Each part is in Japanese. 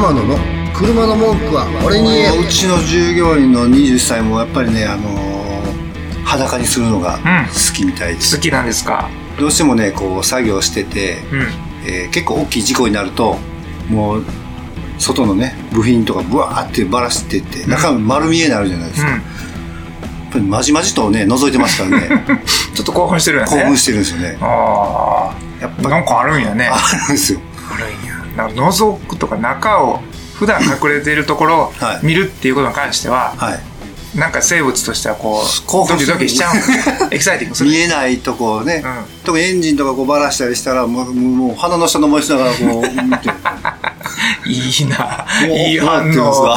天野の車の文句は俺に言え。うちの従業員の20歳もやっぱりね、あのー裸にするのが好きみたいです、好きなんですか？どうしてもねこう作業してて、うん。えー結構大きい事故になるともう外のね部品とかブワーってばらしてって中身丸見えになるじゃないですか、やっぱりまじまじとね覗いてますからね。ちょっと興奮してるよね。興奮してるんですよね。あやっぱあなんかあるんやね。あるんですよ覗くとか中を普段隠れているところをはい。見るっていうことに関しては、はい。なんか生物としてはこうドキドキしちゃう エキサイティングする。見えないとこをね、うん。特にエンジンとかこうばらしたりしたらもうもう鼻の下のもしながらこう 見ていいな。いい反応。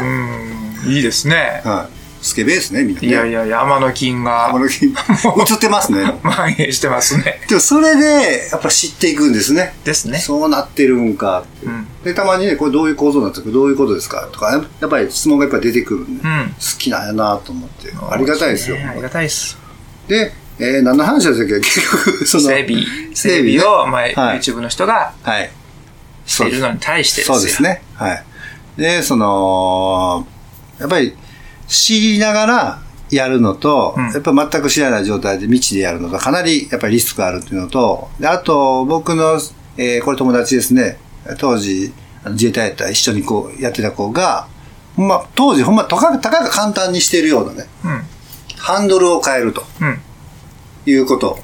うん。いいですね。がはいスケベですねみんなね。いやいや山の金が。この時 映ってますね。蔓延してますね。でもそれでやっぱ知っていくんですね。ですね。そうなってるんか。うん。でたまにねこれどういう構造になってるどういうことですかとかやっぱり質問がやっぱり出てくるんで、うん。好きなんやなと思って。ありがたいですよ、ねありがたいです。で、えー何の話だったっけ？結局その整備。整備。ねを、まあはい。YouTube の人がはい。しているのに対してですよ。そうですね。はい。でそのやっぱり知りながらやるのと、うん。やっぱ全く知らない状態で未知でやるのとかなりやっぱりリスクがあるっていうのとであと僕の、えーこれ友達ですね。当時自衛隊やったら一緒にこうやってた子がほんま当時ほんまたかたかが簡単にしてるようなねうん。ハンドルを変えると。うん。いうことを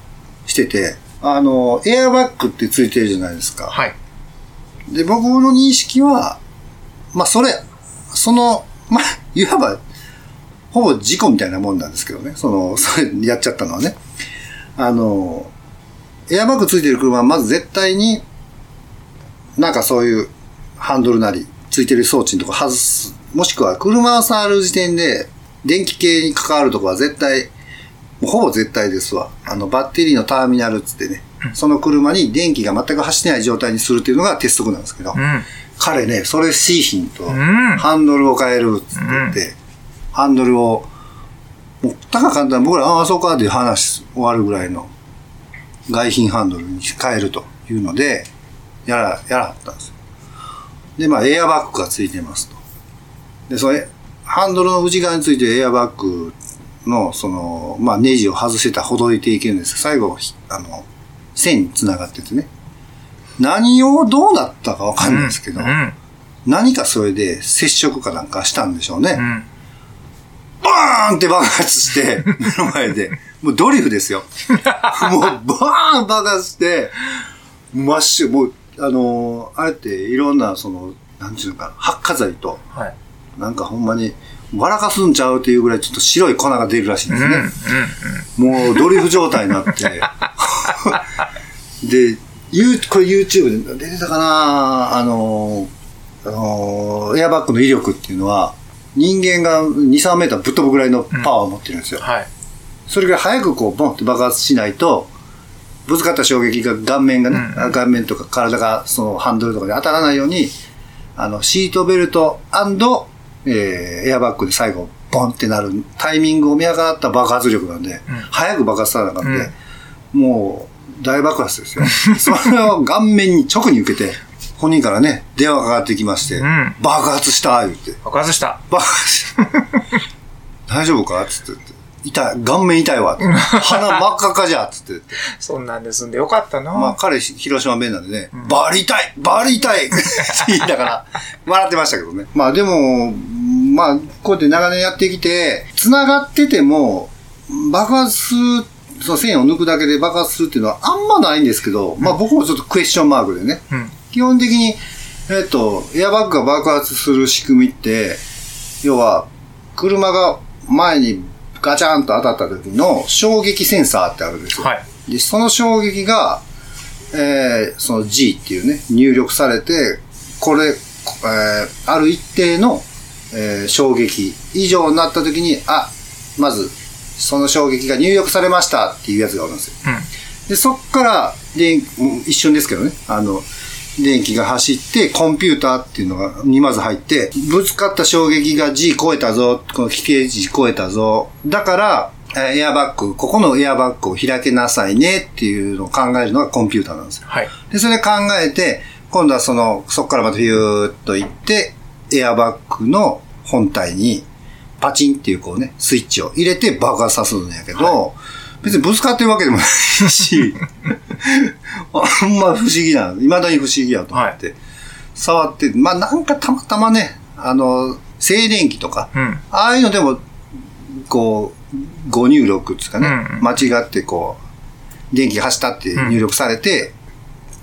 しててあのエアバッグってついてるじゃないですか、はい。で、僕の認識は、まあ、それ、その、まあ、いわば、ほぼ事故みたいなもんなんですけどね。その、それやっちゃったのはね。あの、エアバッグついてる車はまず絶対に、なんかそういうハンドルなり、ついてる装置のとこ外す。もしくは車を触る時点で、電気系に関わるとこは絶対、ほぼ絶対ですわ。あの、バッテリーのターミナルっつってね、その車に電気が全く走ってない状態にするっていうのが鉄則なんですけど、うん彼ね、それしいひんと、んハンドルを変えるっつって言って、ハンドルを、もう、たか簡単に僕ら、ああ、そうかっていう話終わるぐらいの外品ハンドルに変えるというので、やら、やらはったんですよ。で、まあ、エアバッグがついてますと。で、それ、ハンドルの内側についてるエアバッグの、その、まあ、ネジを外してたらほどいていけるんです最後、ひあの、線に繋がっててね。何をどうなったかわかんないですけど、うん何かそれで接触かなんかしたんでしょうね。うんバーンって爆発して、目の前で。もうドリフですよ。もうバーン爆発して、真っ白、もう、あのーあれっていろんな、その、なんていうのかな、発火剤と、はいなんかほんまに、笑かすんちゃうっていうぐらいちょっと白い粉が出るらしいんですね。もうドリフ状態になって。で、ゆこれ YouTube で出てたかなあのーあのーエアバッグの威力っていうのは、人間が2、3メーターぶっ飛ぶぐらいのパワーを持ってるんですよ。はい。それが早くこう、ボンって爆発しないと、ぶつかった衝撃が顔面がね、うん顔面とか体がそのハンドルとかに当たらないように、あの、シートベルトえーエアバッグで最後、ボンってなるタイミングを見計らった爆発力なんで、早く爆発さなかったん。で、もう大爆発ですよ。それを顔面に直に受けて、本人からね、電話がかかってきまして、ん爆発した言って。爆発した爆発した。大丈夫か？つって言って。痛い。顔面痛いわ。鼻真っ赤っかじゃつって言って。そんなんで済んでよかったな、まあ彼、広島弁なんでね、バリ痛いバリ痛いって言いながら、笑ってましたけどね。まあでも、まあ、こうやって長年やってきて、繋がってても、爆発する、その線を抜くだけで爆発するっていうのはあんまないんですけど、まあ僕もちょっとクエスチョンマークでね、うん基本的に、えっと、エアバッグが爆発する仕組みって、要は、車が前にガチャンと当たった時の衝撃センサーってあるんですよ。はいで、その衝撃が、えーその G っていうね、入力されて、これ、えーある一定の、えー衝撃以上になった時に、あ、まず、その衝撃が入力されましたっていうやつがあるんですよ。で、そっから、電、うん一瞬ですけどね、あの、電気が走って、コンピューターっていうのが、にまず入って、ぶつかった衝撃が G 超えたぞ、この規定値超えたぞ。だから、えーエアバッグ、ここのエアバッグを開けなさいねっていうのを考えるのがコンピューターなんですよ。はいで、それで考えて、今度はその、そこからまたヒューッと行って、エアバッグの本体に、パチンっていうこうね、スイッチを入れて爆発させるんやけど、別にぶつかってるわけでもないし、あんま不思議な、未だに不思議やと思って、触って、まあなんかたまたまね、あの、静電気とか、うん。ああいうのでも、こう、誤入力っていうかね、うん間違ってこう、電気走ったって入力されて、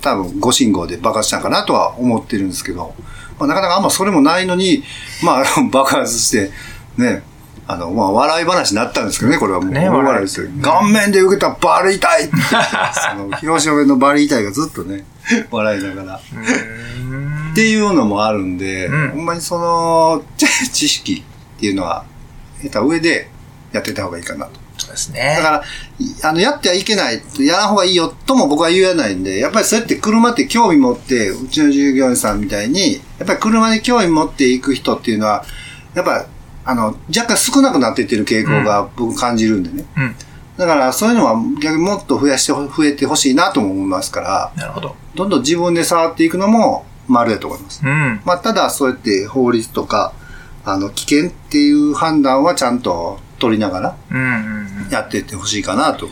多分誤信号で爆発したんかなとは思ってるんですけど、まあ、なかなかあんまそれもないのに、まあ、爆発して、ね、あの、まあ、笑い話になったんですけどね、これはもう、ね大笑いですよ。顔面で受けたバリ痛いって、その、広島弁のバリ痛いがずっとね、笑いながら。っていうのもあるんで、うんほんまにその、知 知識っていうのは、得た上でやってた方がいいかなと。そうですね。だから、いあの、やってはいけない、やらん方がいいよとも僕は言えないんで、やっぱりそうやって車って興味持って、うちの従業員さんみたいに、やっぱり車に興味持っていく人っていうのは、やっぱ、あの、若干少なくなっていってる傾向が僕感じるんでね。うん。だから、そういうのは逆にもっと増やしてほ、増えてほしいなとも思いますから、なるほど。どんどん自分で触っていくのも丸だと思います。うん。まあ、ただ、そうやって法律とか、あの、危険っていう判断はちゃんと取りながらうん。やっていってほしいかなと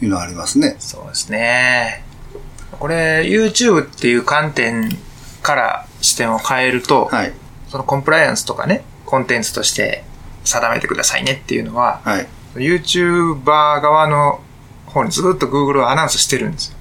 いうのはありますね。そうですね。これ、YouTube っていう観点から視点を変えると、はい。そのコンプライアンスとかね、コンテンツとして定めてくださいねっていうのは、はい。YouTuber 側の方にずっと Google はアナウンスしてるんですよ。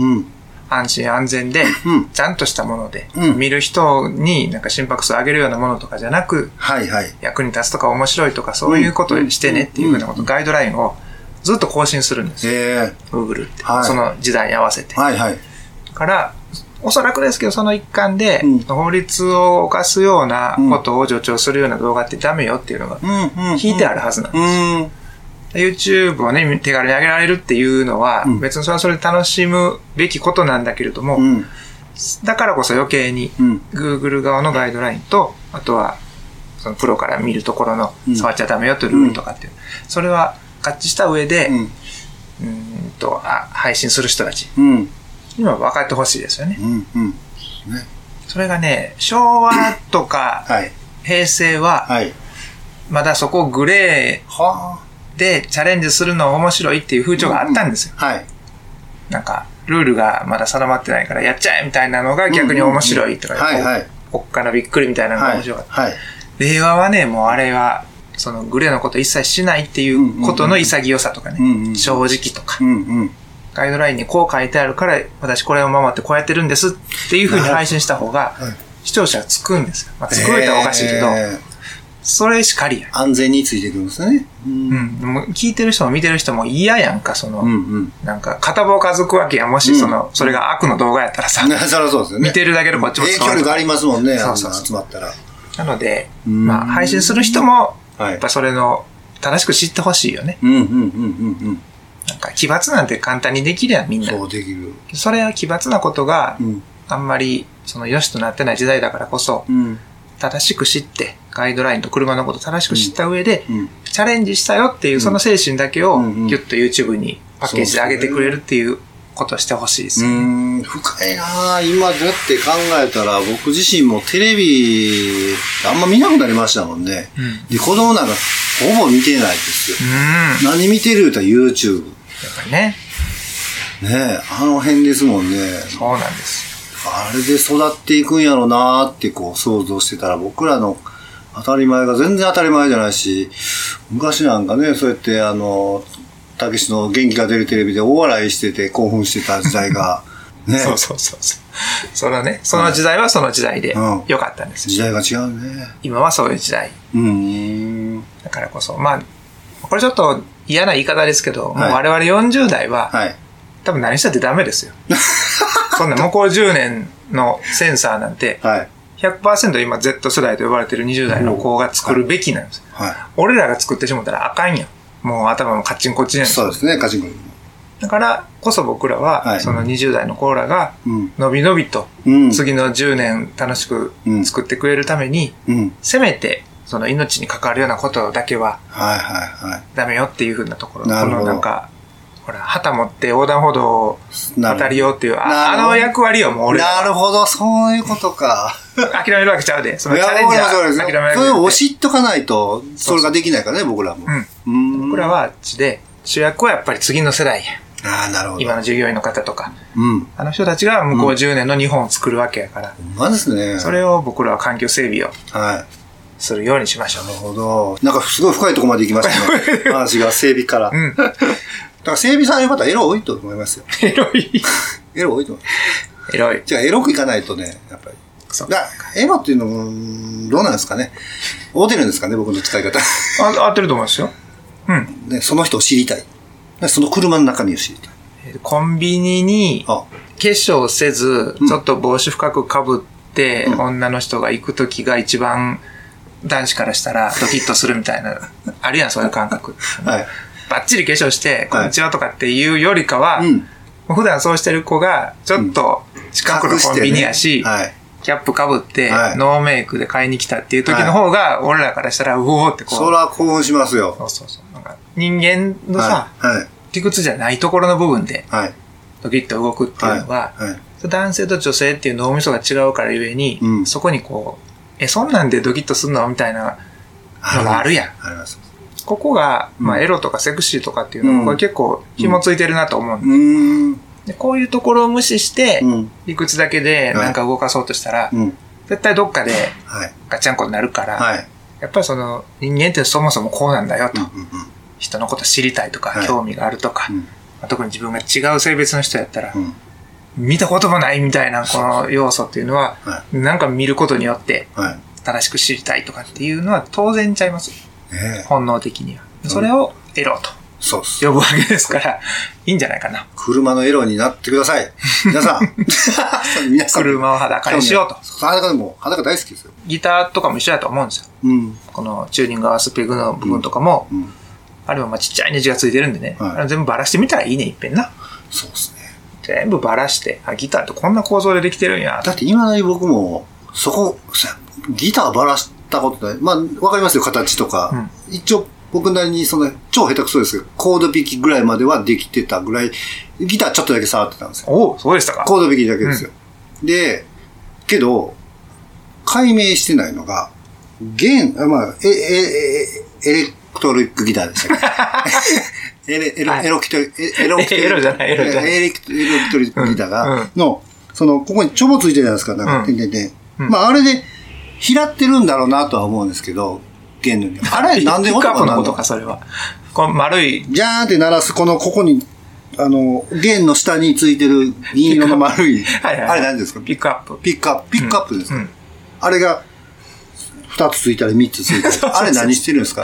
うん。安心安全で、うん。ちゃんとしたもので、うん見る人になんか心拍数上げるようなものとかじゃなく、はいはい。役に立つとか面白いとかそういうことをしてねっていうふうなこと、ガイドラインをずっと更新するんですよ。え Google って。はいその時代に合わせて。ー、はいはい。だから、おそらくですけど、その一環で、うん法律を犯すようなことを助長するような動画ってダメよっていうのが。引いてあるはずなんです。うん。YouTube をね、手軽に上げられるっていうのは、うん別にそれはそれで楽しむべきことなんだけれども、うん。だからこそ余計にうん。Google 側のガイドラインと、あとは、そのプロから見るところのうん触っちゃダメよというルールとかっていう、それは合致した上で、うん。んとあ配信する人たちうん。には分かってほしいですよね。うん。うん。それがね、昭和とかはい。平成は、はい。まだそこグレはーでチャレンジするの面白いっていう風潮があったんですよ。あ。はい。なんか、ルールがまだ定まってないからやっちゃえみたいなのが逆に面白いとか、はいはい。こっからびっくりみたいなのがはい。面白かった。はい。令和はね、もうあれは、そのグレーのこと一切しないっていうことの潔さとかね、うんうん正直とか、うんうん。ガイドラインにこう書いてあるから、私これを守ってこうやってるんですっていう風に配信した方がはい、視聴者はつくんですよ。まあ、つくれたらおかしいけど、えーそれしかりや。安全についてくるんですね。う。うんん。でも聞いてる人も見てる人も嫌やんか、その、うんうん。なんか、片棒数くわけやん。もし、その、それが悪の動画やったらさ、ね、そりゃそうですよね。見てるだけでこっちも影響力ありますもんね、そうそうそう集まったら。なので、うんまあ、配信する人も、はいやっぱそれの、正しく知ってほしいよね。うんうんうんうんうん。なんか、奇抜なんて簡単にできるやん、みんな。そうできる。それは奇抜なことがう、ん。あんまり、その、良しとなってない時代だからこそ、うん。正しく知って、ガイドラインと車のこと正しく知った上で、うん。チャレンジしたよっていう、その精神だけを、うんうんギュッと YouTube にパッケージで上げてくれるっていうことをしてほしいですね。ーん、深いなぁ今だって考えたら、僕自身もテレビ、あんま見なくなりましたもんね。うん。で、子供なんかほぼ見てないですよ。うん。何見てる言うたら YouTube。やっぱりね、ねえ、あの辺ですもんね。そうなんですあれで育っていくんやろなーってこう想像してたら、僕らの当たり前が全然当たり前じゃないし、昔なんかね、そうやってあの、たけしの元気が出るテレビで大笑いしてて興奮してた時代が、ねよ。、そうそうそうそう。そのね、その時代はその時代でうん良かったんですよ。時代が違うね。今はそういう時代。うーん。だからこそ、まあ、これちょっと嫌な言い方ですけど、はいもう我々40代は、はい。多分何したってダメですよ。そんな向こう10年のセンサーなんて、はい。100%今 Z 世代と呼ばれてる20代の子が作るべきなんですよ。は俺らが作ってしもたらあかんやん。もう頭もカッチンコッチンやい。ん。そうですね、カチンコだからこそ僕らは、はいその20代の子らが、うん。のびのびと、うん。次の10年楽しくうん作ってくれるために、うん。せめて、その命に関わるようなことだけははいはいはい。ダメよっていうふうなところ。こなるほどのなんか、ほら、旗持って横断歩道を渡りようっていう、ああの役割をもう俺なるほど、そういうことか。諦めるわけちゃうで。そのチャレンジャー諦めるわけそれを押しっとかないと、それができないからね、僕らも。うん。僕らはあっちで、主役はやっぱり次の世代や。ああ、なるほど。今の従業員の方とか。うん。あの人たちが向こう10年の日本を作るわけやから、ほんまですね。それを僕らは環境整備をはい。するようにしましょうな。るほど。なんかすごい深いところまで行きましたね。話が整備から。うん。だから整備される方エロ多いと思いますよ。エロい。エロ多いと思います。エロい。じゃあエロくいかないとね、やっぱり。そうだエロっていうのも、うんどうなんですかね？合うてるんですかね、僕の使い方。あ合ってると思いますよ。うん。ね、その人を知りたい。でその車の中身を知りたい。コンビニにあ、化粧せず、ちょっと帽子深くかぶって、うん女の人が行くときが一番男子からしたらドキッとするみたいな、あるやん、そういう感覚。はい。バッチリ化粧して、こんにちはとかっていうよりかは、うん。普段そうしてる子が、ちょっと近くのコンビニやし、隠てねはい。キャップかぶって、はいノーメイクで買いに来たっていう時の方が、俺らからしたら、うおーってこう。そら興奮しますよ。そうそうそう。なんか人間のさ、はい。はい。理屈じゃないところの部分で、はい。ドキッと動くっていうのが、はい。はい。男性と女性っていう脳みそが違うからゆえに、うんそこにこう、え、そんなんでドキッとすんのみたいなのがあるやん。あります。ここが、まあ、うんエロとかセクシーとかっていうのは、うんこれ結構紐ついてるなと思う、ん。でこういうところを無視して、うん。理屈だけではいなんか動かそうとしたら、うん。絶対どっかではい。ガチャンコになるから、はい。やっぱりその人間ってそもそもこうなんだよと、うんうんうん。人のこと知りたいとか、はい興味があるとか、うんまあ特に自分が違う性別の人やったら、うん。見たこともないみたいなこの要素っていうのは、はなんか見ることによってはい。正しく知りたいとかっていうのは当然ちゃいます。ねえ。本能的には。それをエロとそうっす。呼ぶわけですから、いいんじゃないかな。車のエロになってください。皆さん。皆さん。車を裸にしようと。裸でも、裸大好きですよ。ギターとかも一緒だと思うんですよ。うん。このチューニング合わすペグの部分とかも、うん。あれはまあちっちゃいネジがついてるんでね、はい全部バラしてみたらいいね、いっぺんな。そうですね。全部バラして、あ、ギターってこんな構造でできてるんや。だって今だに僕も、そこ、さギターばらしたことない。まあ、わかりますよ、形とか。一応、僕なりに、その、超下手くそですけど、コード弾きぐらいまではできてたぐらい、ギターちょっとだけ触ってたんですよ。おお、そうでしたか。コード弾きだけですよ。で、けど、解明してないのが、弦、あまあ、え、え、え、エレクトリックギターでしたっけ？エレ、エロ、はい。エロキトリ、エ エロキトリエロじゃないエロじゃない。エレクトリックギターうん。が、の、その、ここにちょぼついてるじゃないですか、なんか、うん。てんてんてん。うん。まあ、あれで、拾ってるんだろうなとは思うんですけど、弦の。あれ、なんでピックアップ音が鳴るののことか、それは。この丸い、ジャーンって鳴らす、この、ここに、あの、弦の下についてる銀色の丸 い、あれ何ですか？ピックアップ。ピックアップ、ピックアップですか、うん。あれが、二つついたり三つついたり。あれ何してるんですか？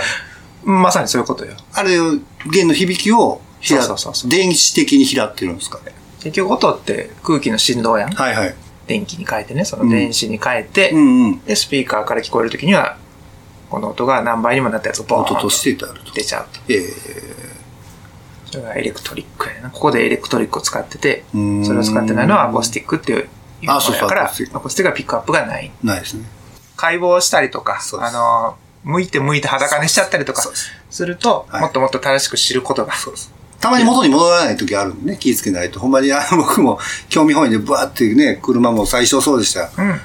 まさにそういうことよ。あれを、弦の響きを、ひらそうそうそう電子的に拾ってるんですか結局音って空気の振動やん。はいはい。電気に変えてね、その電子に変えて、うんうん。で、スピーカーから聞こえるときには、この音が何倍にもなったやつをボーンと音としてあると。出ちゃうと。ええそれがエレクトリックやな。ここでエレクトリックを使っててそれを使ってないのはアコースティックっていうものあそうそうやから、アアコースティックはピックアップがない。ないですね。解剖したりとかあの、向いて向いて裸にしちゃったりとかすすると、はいもっともっと正しく知ることが。そうです。たまに元に戻らない時あるんでね、気ぃつけないと。ほんまに、あの、僕も興味本位でブワーってね、車も最初そうでした。うん。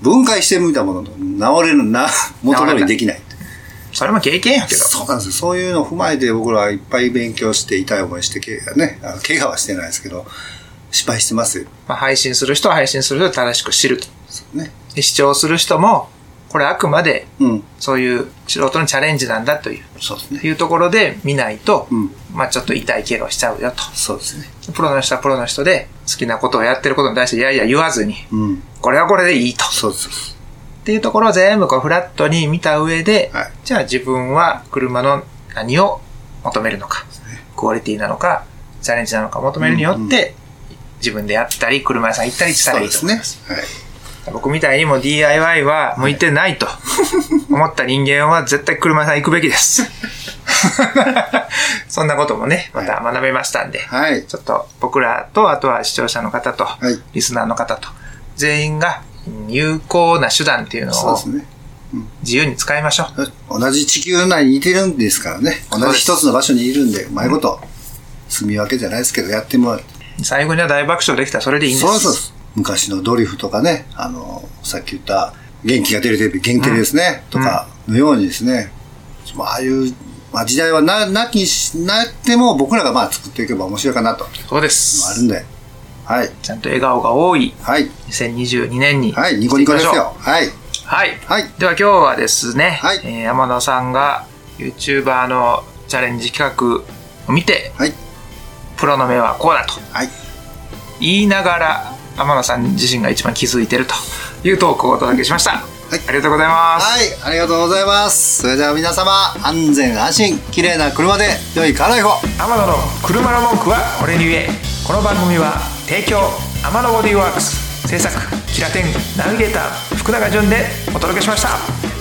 分解してみたものの、治れるな、元通りにできない。それも経験やけど。そうなんですよ。そういうのを踏まえて僕らはいっぱい勉強して痛い思いして、けね、怪我はしてないですけど、失敗してますよ。まあ、配信する人は配信する人で正しく知ると。ね。で視聴する人も、これあくまでうん。そういう素人のチャレンジなんだというそうですね。いうところで見ないと、うん。まあちょっと痛い怪我をしちゃうよと。そうですね。プロの人はプロの人で好きなことをやってることに対していやいや言わずに、うん。これはこれでいいと。そうです。っていうところを全部こうフラットに見た上で、はいじゃあ自分は車の何を求めるのか、クオリティなのか、チャレンジなのか求めるによって、自分でやったり、車屋さん行ったりしたらいいとそうですね思います。。はい。僕みたいにも DIY は向いてないと思った人間は絶対車屋さん行くべきです。そんなこともね、また学べましたんで、はい。ちょっと僕らと、あとは視聴者の方と、はいリスナーの方と、全員が有効な手段っていうのを。自由に使いましょう。同じ地球内にいてるんですからね。同じ一つの場所にいるんで、うまいこと住み分けじゃないですけど、やってもらって。最後には大爆笑できたらそれでいいんです。そうそう。昔のドリフとかね、あの、さっき言った、元気が出るテレビ、元気テレビですね、とかのようにですね、まあ、ああいう、まあ、時代はな、なきし、なっても僕らがまあ作っていけば面白いかなと、そうであす。るんで。はい。ちゃんと笑顔が多いはい。2022年に。はい、ニコニコですよ。はい。はい。はい。では今日はですね、はいえー山田さんが YouTuber のチャレンジ企画を見て、はい。プロの目はこうだとはい。言いながら天野さん自身が一番気づいてるというトークをお届けしました。はいありがとうございます。はい、ありがとうございます。それでは皆様、安全安心、綺麗な車で良いカーライフを。天野の車の文句は俺に言えこの番組は提供天野ボディーワークス制作キラテンナビゲーター福永潤でお届けしました